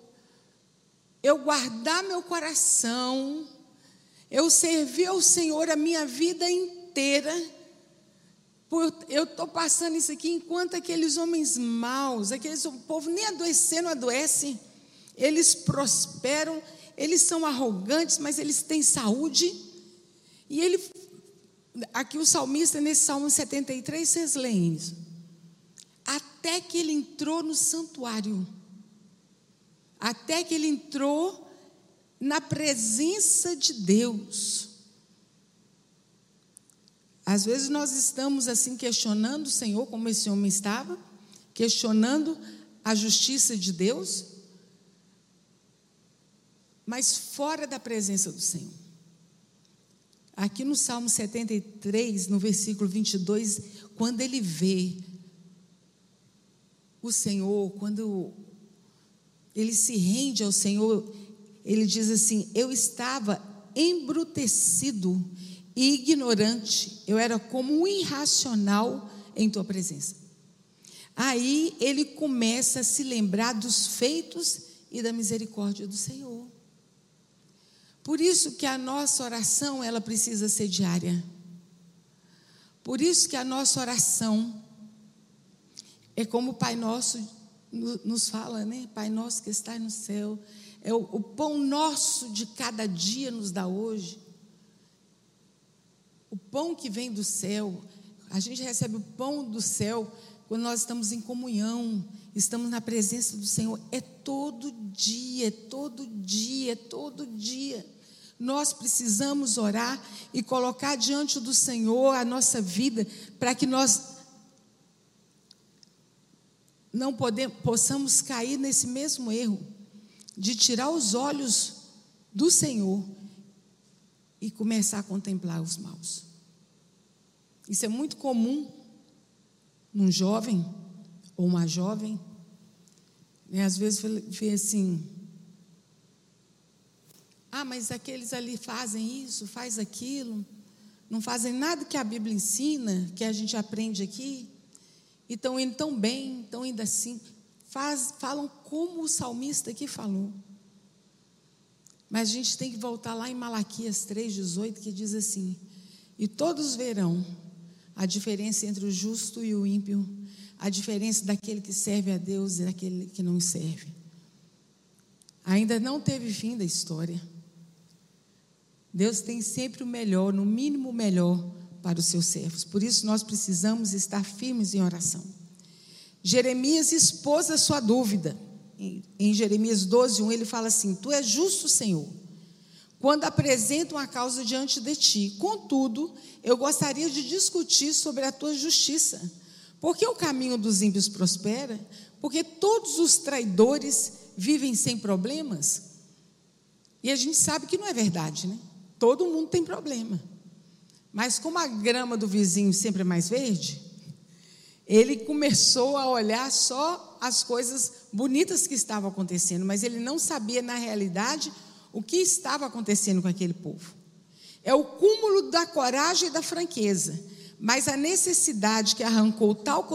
eu guardar meu coração, eu servir ao Senhor a minha vida inteira. Eu estou passando isso aqui enquanto aqueles homens maus, aqueles o povo nem adoecer, não adoece, eles prosperam, eles são arrogantes, mas eles têm saúde. E ele, aqui o salmista, nesse Salmo 73, vocês leem isso. Até que ele entrou no santuário, até que ele entrou na presença de Deus. Às vezes nós estamos assim questionando o Senhor, como esse homem estava, questionando a justiça de Deus, mas fora da presença do Senhor. Aqui no Salmo 73, no versículo 22, quando ele vê o Senhor, quando ele se rende ao Senhor, ele diz assim: Eu estava embrutecido e ignorante, eu era como um irracional em tua presença. Aí ele começa a se lembrar dos feitos e da misericórdia do Senhor. Por isso que a nossa oração, ela precisa ser diária. Por isso que a nossa oração é como o Pai Nosso nos fala, né? Pai Nosso que está no céu, é o, o pão nosso de cada dia nos dá hoje. O pão que vem do céu, a gente recebe o pão do céu quando nós estamos em comunhão, estamos na presença do Senhor, é todo dia, é todo dia, é todo dia. Nós precisamos orar e colocar diante do Senhor a nossa vida, para que nós não podemos, possamos cair nesse mesmo erro de tirar os olhos do Senhor e começar a contemplar os maus. Isso é muito comum num jovem ou uma jovem, né, às vezes vê assim, ah, mas aqueles ali fazem isso, faz aquilo, não fazem nada que a Bíblia ensina, que a gente aprende aqui, e estão indo tão bem, estão indo assim, faz, falam como o salmista aqui falou. Mas a gente tem que voltar lá em Malaquias 3,18, que diz assim: E todos verão a diferença entre o justo e o ímpio, a diferença daquele que serve a Deus e daquele que não serve. Ainda não teve fim da história. Deus tem sempre o melhor, no mínimo o melhor para os seus servos. Por isso nós precisamos estar firmes em oração. Jeremias expôs a sua dúvida. Em, Jeremias 12, 1, ele fala assim: Tu és justo, Senhor, quando apresentam a causa diante de ti. Contudo, eu gostaria de discutir sobre a tua justiça. Por que o caminho dos ímpios prospera? Porque todos os traidores vivem sem problemas? E a gente sabe que não é verdade, né? Todo mundo tem problema. Mas como a grama do vizinho sempre é mais verde, ele começou a olhar só as coisas bonitas que estavam acontecendo, mas ele não sabia na realidade o que estava acontecendo com aquele povo. É o cúmulo da coragem e da franqueza, mas a necessidade que arrancou tal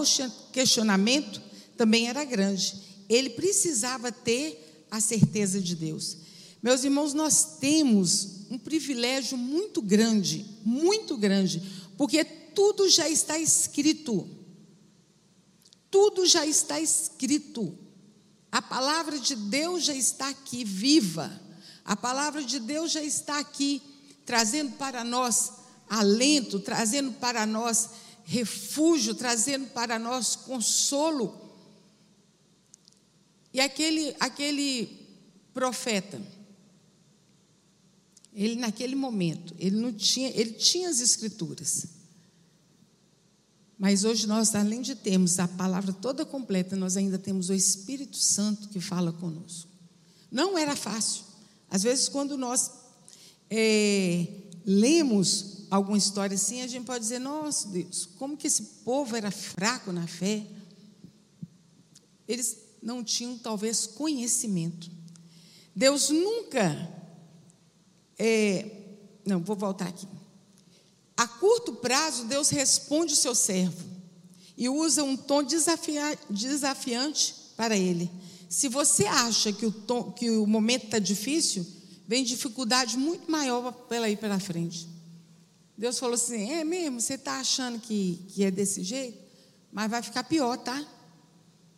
questionamento também era grande. Ele precisava ter a certeza de Deus. Meus irmãos, nós temos um privilégio muito grande, muito grande, porque tudo já está escrito. Tudo já está escrito. A palavra de Deus já está aqui, viva. A palavra de Deus já está aqui, trazendo para nós alento, trazendo para nós refúgio, trazendo para nós consolo. E aquele, aquele profeta, ele naquele momento, ele não tinha, ele tinha as escrituras. Mas hoje nós, além de termos a palavra toda completa, nós ainda temos o Espírito Santo que fala conosco. Não era fácil. Às vezes, quando nós é, lemos alguma história assim, a gente pode dizer: Nossa Deus, como que esse povo era fraco na fé? Eles não tinham, talvez, conhecimento. Deus nunca. É, não, vou voltar aqui. A curto prazo, Deus responde o seu servo e usa um tom desafia, desafiante para ele. Se você acha que o, tom, que o momento está difícil, vem dificuldade muito maior pela ir pela frente. Deus falou assim: é mesmo? Você está achando que, que é desse jeito? Mas vai ficar pior, tá?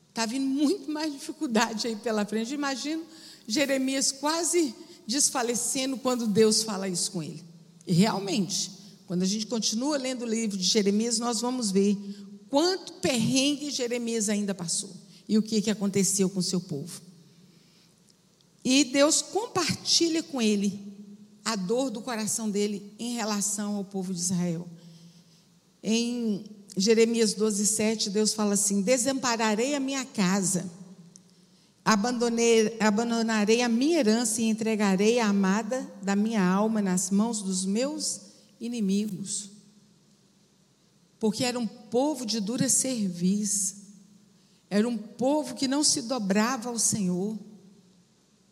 Está vindo muito mais dificuldade aí pela frente. Imagino Jeremias quase desfalecendo quando Deus fala isso com ele. E realmente, quando a gente continua lendo o livro de Jeremias, nós vamos ver quanto perrengue Jeremias ainda passou e o que, que aconteceu com o seu povo. E Deus compartilha com ele a dor do coração dele em relação ao povo de Israel. Em Jeremias 12, 7, Deus fala assim: Desampararei a minha casa, abandonarei a minha herança e entregarei a amada da minha alma nas mãos dos meus inimigos. Porque era um povo de dura serviço, era um povo que não se dobrava ao Senhor.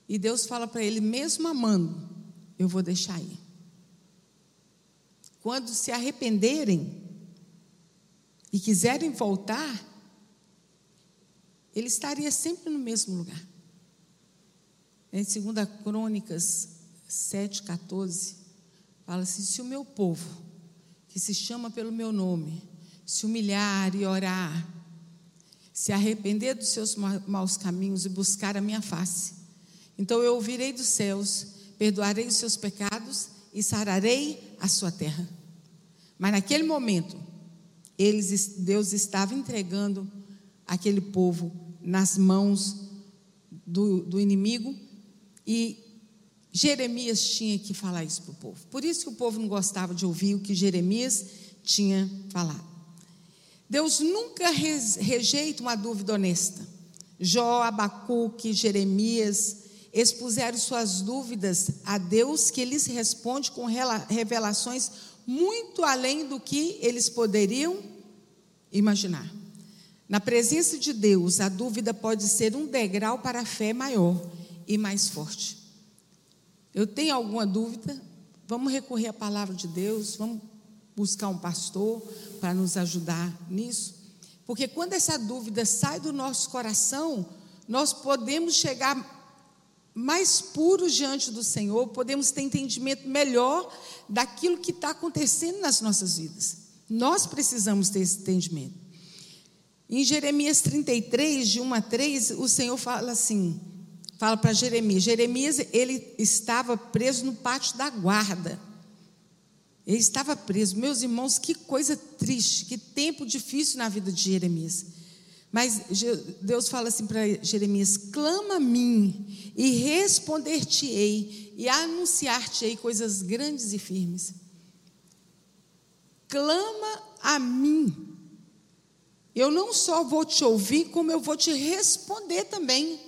E Deus fala para ele, mesmo amando, eu vou deixar ir. Quando se arrependerem e quiserem voltar, ele estaria sempre no mesmo lugar. Em 2 Crônicas 7,14, fala assim: se o meu povo, que se chama pelo meu nome, se humilhar e orar, se arrepender dos seus maus caminhos e buscar a minha face, então eu ouvirei dos céus perdoarei os seus pecados e sararei a sua terra. Mas naquele momento, eles, Deus estava entregando aquele povo nas mãos do, do inimigo e Jeremias tinha que falar isso para o povo. Por isso que o povo não gostava de ouvir o que Jeremias tinha falado. Deus nunca rejeita uma dúvida honesta. Jó, Abacuque, Jeremias, expuseram suas dúvidas a Deus, que lhes responde com revelações muito além do que eles poderiam imaginar. Na presença de Deus, a dúvida pode ser um degrau para a fé maior e mais forte. Eu tenho alguma dúvida? Vamos recorrer à palavra de Deus, vamos buscar um pastor para nos ajudar nisso. Porque quando essa dúvida sai do nosso coração, nós podemos chegar mais puros diante do Senhor, podemos ter entendimento melhor daquilo que está acontecendo nas nossas vidas. Nós precisamos ter esse entendimento. Em Jeremias 33, de 1 a 3, o Senhor fala assim: fala para Jeremias. Jeremias, ele estava preso no pátio da guarda. Ele estava preso. Meus irmãos, que coisa triste, que tempo difícil na vida de Jeremias. Mas Deus fala assim para Jeremias: clama a mim e responder-te-ei e anunciar-te-ei coisas grandes e firmes. Clama a mim. Eu não só vou te ouvir, como eu vou te responder também.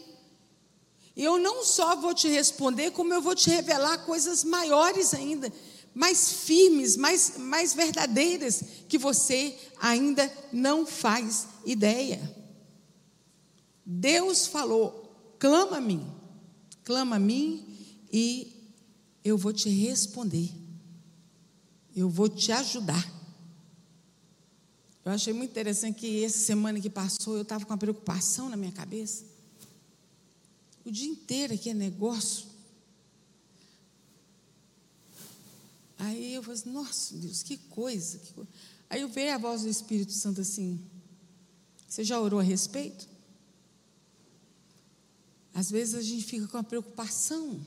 Eu não só vou te responder, como eu vou te revelar coisas maiores ainda, mais firmes, mais, mais verdadeiras, que você ainda não faz ideia. Deus falou: clama a mim, clama a mim e eu vou te responder, eu vou te ajudar. Eu achei muito interessante que essa semana que passou eu estava com uma preocupação na minha cabeça. O dia inteiro aqui é negócio. Aí eu falei assim, nossa Deus, que coisa, que coisa. Aí eu vejo a voz do Espírito Santo assim, você já orou a respeito? Às vezes a gente fica com a preocupação,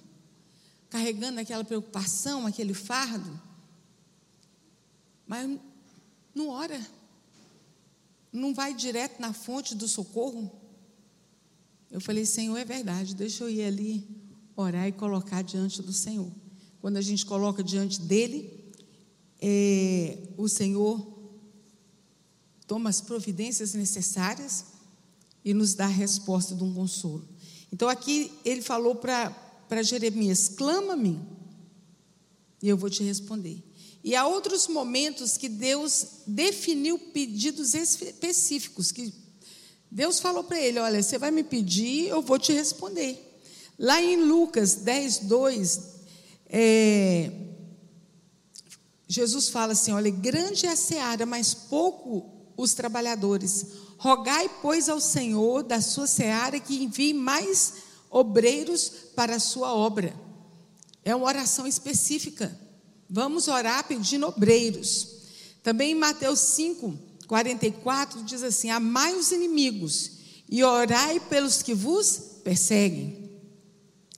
carregando aquela preocupação, aquele fardo, mas não ora, não vai direto na fonte do socorro. Eu falei, Senhor, é verdade, deixa eu ir ali orar e colocar diante do Senhor. Quando a gente coloca diante dele, é, o Senhor toma as providências necessárias e nos dá a resposta de um consolo. Então aqui ele falou para Jeremias: clama-me e eu vou te responder. E há outros momentos que Deus definiu pedidos específicos, que Deus falou para ele: olha, você vai me pedir, eu vou te responder. Lá em Lucas 10, 2, é, Jesus fala assim: olha, grande é a seara, mas pouco os trabalhadores. Rogai, pois, ao Senhor da sua seara que envie mais obreiros para a sua obra. É uma oração específica. Vamos orar pedindo obreiros. Também em Mateus 5, 44 diz assim: Amai os inimigos e orai pelos que vos perseguem.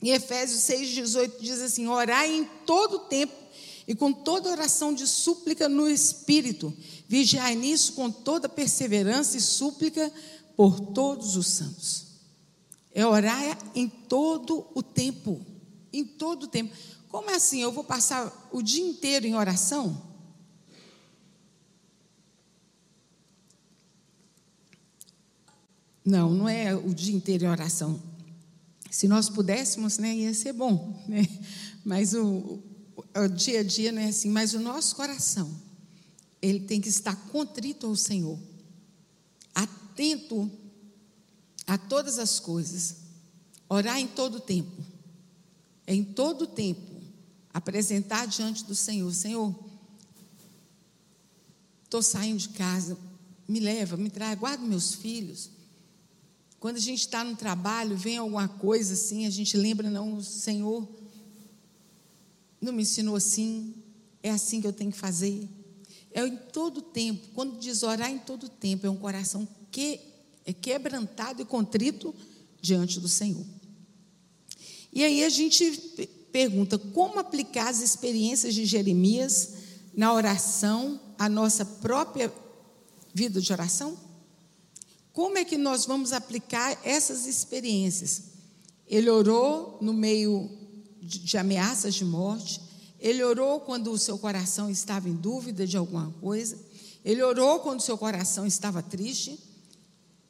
Em Efésios 6, 18 diz assim: Orai em todo tempo e com toda oração de súplica no Espírito Vigiai nisso com toda perseverança e súplica por todos os santos. É orar em todo o tempo. Em todo o tempo. Como é assim? Eu vou passar o dia inteiro em oração? Não, não é o dia inteiro em oração. Se nós pudéssemos, né, ia ser bom, né? Mas o, o dia a dia não é assim. Mas o nosso coração, ele tem que estar contrito ao Senhor, atento a todas as coisas, orar em todo tempo, em todo tempo, apresentar diante do Senhor: Senhor, estou saindo de casa, me leva, me traz, guarda meus filhos. Quando a gente está no trabalho, vem alguma coisa assim, a gente lembra, não, o Senhor não me ensinou assim, é assim que eu tenho que fazer. É em todo tempo, quando diz orar em todo tempo, é um coração que é quebrantado e contrito diante do Senhor. E aí a gente pergunta: como aplicar as experiências de Jeremias na oração, a nossa própria vida de oração? Como é que nós vamos aplicar essas experiências? Ele orou no meio de ameaças de morte, ele orou quando o seu coração estava em dúvida de alguma coisa, ele orou quando o seu coração estava triste.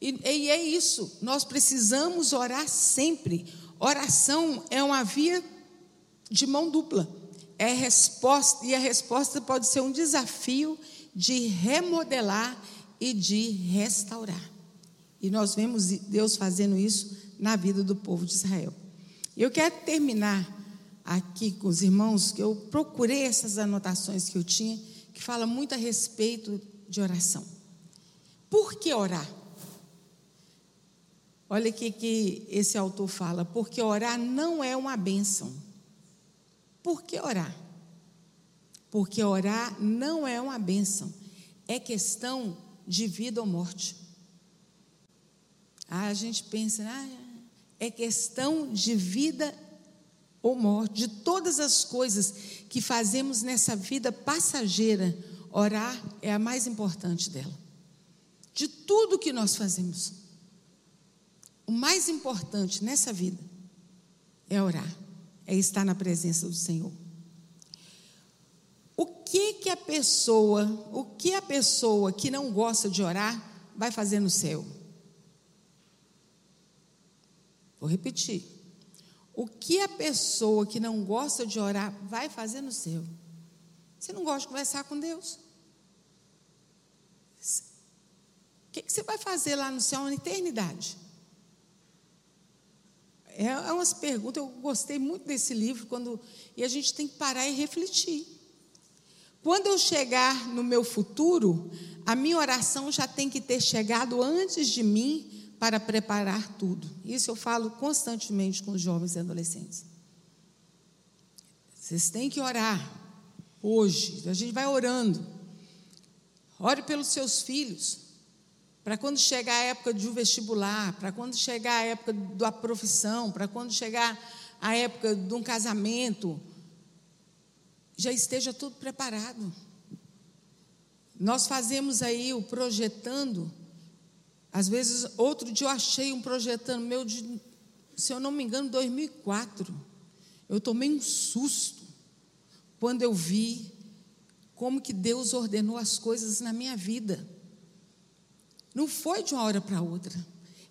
E, e é isso, nós precisamos orar sempre. Oração é uma via de mão dupla. É resposta, e a resposta pode ser um desafio de remodelar e de restaurar. E nós vemos Deus fazendo isso na vida do povo de Israel. Eu quero terminar aqui com os irmãos, que eu procurei essas anotações que eu tinha, que fala muito a respeito de oração. Por que orar? Olha o que esse autor fala, porque orar não é uma bênção. Por que orar? Porque orar não é uma bênção, é questão de vida ou morte. Ah, a gente pensa, ah, é questão de vida ou morte, de todas as coisas que fazemos nessa vida passageira, orar é a mais importante dela. De tudo que nós fazemos, o mais importante nessa vida é orar, é estar na presença do Senhor. O que que a pessoa, o que a pessoa que não gosta de orar vai fazer no céu? Vou repetir. O que a pessoa que não gosta de orar vai fazer no seu? Você não gosta de conversar com Deus? O que, você vai fazer lá no céu na eternidade? É, é umas perguntas, eu gostei muito desse livro, quando, e a gente tem que parar e refletir. Quando eu chegar no meu futuro, a minha oração já tem que ter chegado antes de mim para preparar tudo. Isso eu falo constantemente com os jovens e adolescentes. Vocês têm que orar hoje. A gente vai orando. Ore pelos seus filhos. Para quando chegar a época de um vestibular, para quando chegar a época da profissão, para quando chegar a época de um casamento, já esteja tudo preparado. Nós fazemos aí o projetando às vezes, outro dia eu achei um projetando meu de, se eu não me engano, 2004. Eu tomei um susto quando eu vi como que Deus ordenou as coisas na minha vida. Não foi de uma hora para outra.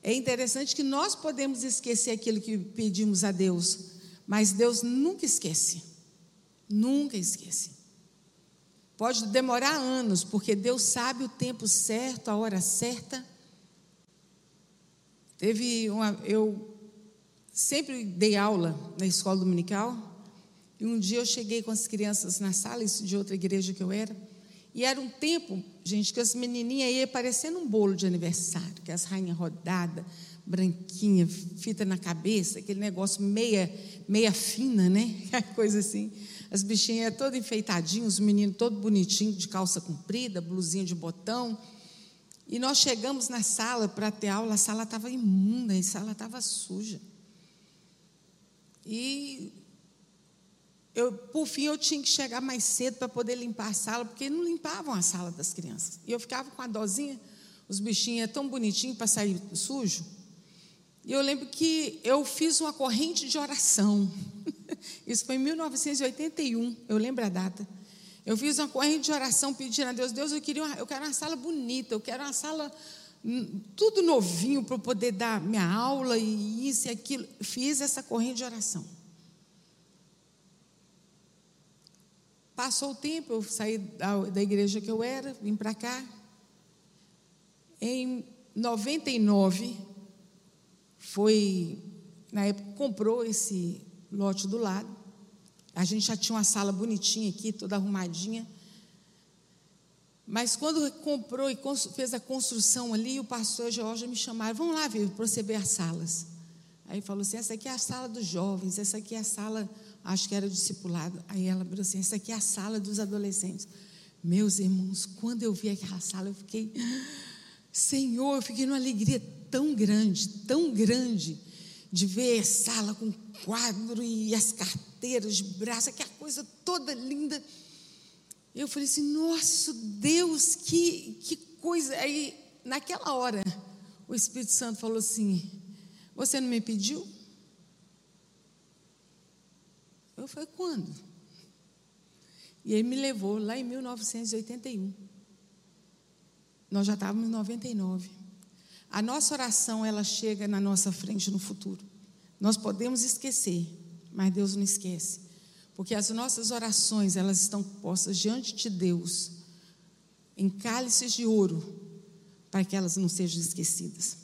É interessante que nós podemos esquecer aquilo que pedimos a Deus, mas Deus nunca esquece. Nunca esquece. Pode demorar anos, porque Deus sabe o tempo certo, a hora certa Teve uma. Eu sempre dei aula na escola dominical. E um dia eu cheguei com as crianças na sala, isso de outra igreja que eu era. E era um tempo, gente, que as menininhas iam parecendo um bolo de aniversário, que as rainhas rodadas, branquinha, fita na cabeça, aquele negócio meia, meia fina, né? Coisa assim. As bichinhas todas enfeitadinhas, os meninos todos bonitinhos, de calça comprida, blusinha de botão. E nós chegamos na sala para ter aula, a sala estava imunda, a sala estava suja. E eu, por fim, eu tinha que chegar mais cedo para poder limpar a sala, porque não limpavam a sala das crianças. E eu ficava com a dozinha, os bichinhos tão bonitinhos para sair sujo. E eu lembro que eu fiz uma corrente de oração. Isso foi em 1981, eu lembro a data. Eu fiz uma corrente de oração pedindo a Deus, Deus, eu queria uma, eu quero uma sala bonita, eu quero uma sala hum, tudo novinho para eu poder dar minha aula e isso e aquilo. Fiz essa corrente de oração. Passou o tempo, eu saí da, da igreja que eu era, vim para cá. Em 99, foi, na época, comprou esse lote do lado. A gente já tinha uma sala bonitinha aqui, toda arrumadinha. Mas quando comprou e fez a construção ali, o pastor Jorge me chamaram, vamos lá ver, para você ver as salas. Aí falou assim, essa aqui é a sala dos jovens, essa aqui é a sala, acho que era discipulado. Aí ela falou assim, essa aqui é a sala dos adolescentes. Meus irmãos, quando eu vi aquela sala, eu fiquei, Senhor, eu fiquei numa alegria tão grande, tão grande, de ver sala com quadro e as carteiras braço, aquela coisa toda linda. Eu falei assim, nosso Deus, que, que coisa. Aí, naquela hora, o Espírito Santo falou assim: Você não me pediu? Eu falei, quando? E ele me levou lá em 1981. Nós já estávamos em 99. A nossa oração, ela chega na nossa frente no futuro. Nós podemos esquecer, mas Deus não esquece. Porque as nossas orações, elas estão postas diante de Deus, em cálices de ouro, para que elas não sejam esquecidas.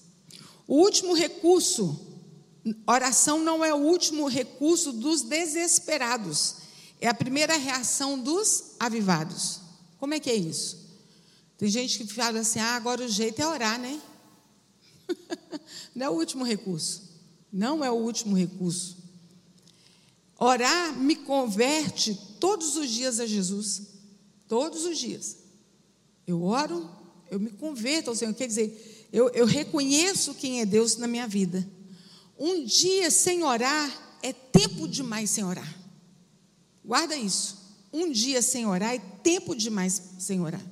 O último recurso, oração não é o último recurso dos desesperados, é a primeira reação dos avivados. Como é que é isso? Tem gente que fala assim: ah, agora o jeito é orar, né? não é o último recurso. Não é o último recurso. Orar me converte todos os dias a Jesus. Todos os dias. Eu oro, eu me converto ao Senhor. Quer dizer, eu, eu reconheço quem é Deus na minha vida. Um dia sem orar é tempo demais sem orar. Guarda isso. Um dia sem orar é tempo demais sem orar.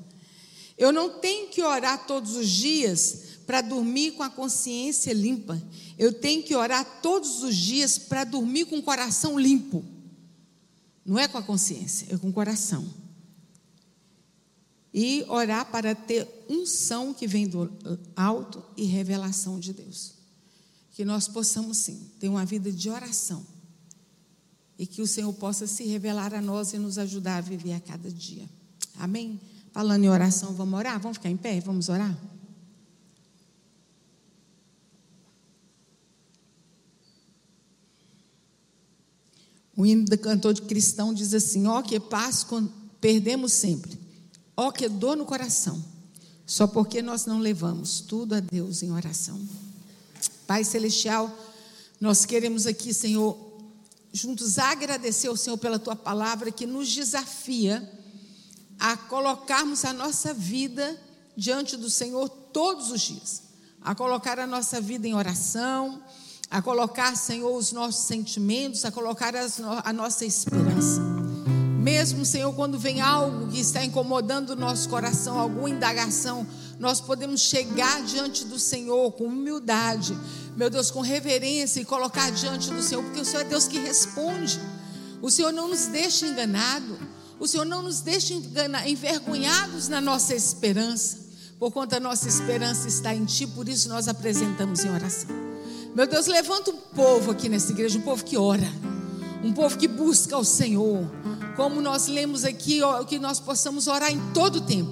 Eu não tenho que orar todos os dias para dormir com a consciência limpa. Eu tenho que orar todos os dias para dormir com o coração limpo. Não é com a consciência, é com o coração. E orar para ter unção que vem do alto e revelação de Deus. Que nós possamos sim ter uma vida de oração. E que o Senhor possa se revelar a nós e nos ajudar a viver a cada dia. Amém? Falando em oração, vamos orar? Vamos ficar em pé? Vamos orar? O hino do cantor de cristão diz assim: Ó, oh, que paz perdemos sempre, ó, oh, que dor no coração, só porque nós não levamos tudo a Deus em oração. Pai Celestial, nós queremos aqui, Senhor, juntos agradecer ao Senhor pela tua palavra que nos desafia a colocarmos a nossa vida diante do Senhor todos os dias, a colocar a nossa vida em oração a colocar, Senhor, os nossos sentimentos, a colocar a nossa esperança. Mesmo, Senhor, quando vem algo que está incomodando o nosso coração, alguma indagação, nós podemos chegar diante do Senhor com humildade, meu Deus, com reverência e colocar diante do Senhor, porque o Senhor é Deus que responde. O Senhor não nos deixa enganado, o Senhor não nos deixa envergonhados na nossa esperança, por conta a nossa esperança está em Ti, por isso nós apresentamos em oração. Meu Deus, levanta um povo aqui nessa igreja, um povo que ora, um povo que busca o Senhor. Como nós lemos aqui, que nós possamos orar em todo o tempo,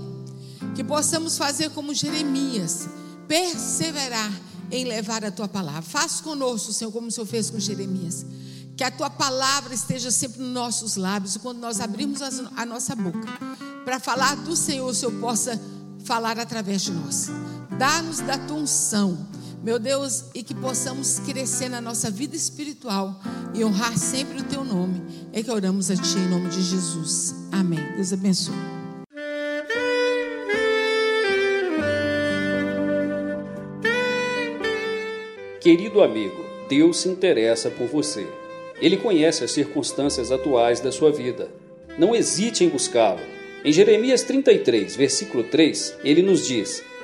que possamos fazer como Jeremias, perseverar em levar a tua palavra. Faça conosco, Senhor, como o Senhor fez com Jeremias. Que a tua palavra esteja sempre nos nossos lábios, quando nós abrimos a nossa boca para falar do Senhor, o Senhor possa falar através de nós. Dá-nos da tua unção meu Deus, e que possamos crescer na nossa vida espiritual e honrar sempre o Teu nome. É que oramos a Ti em nome de Jesus. Amém. Deus abençoe. Querido amigo, Deus se interessa por você. Ele conhece as circunstâncias atuais da sua vida. Não hesite em buscá-lo. Em Jeremias 33, versículo 3, ele nos diz: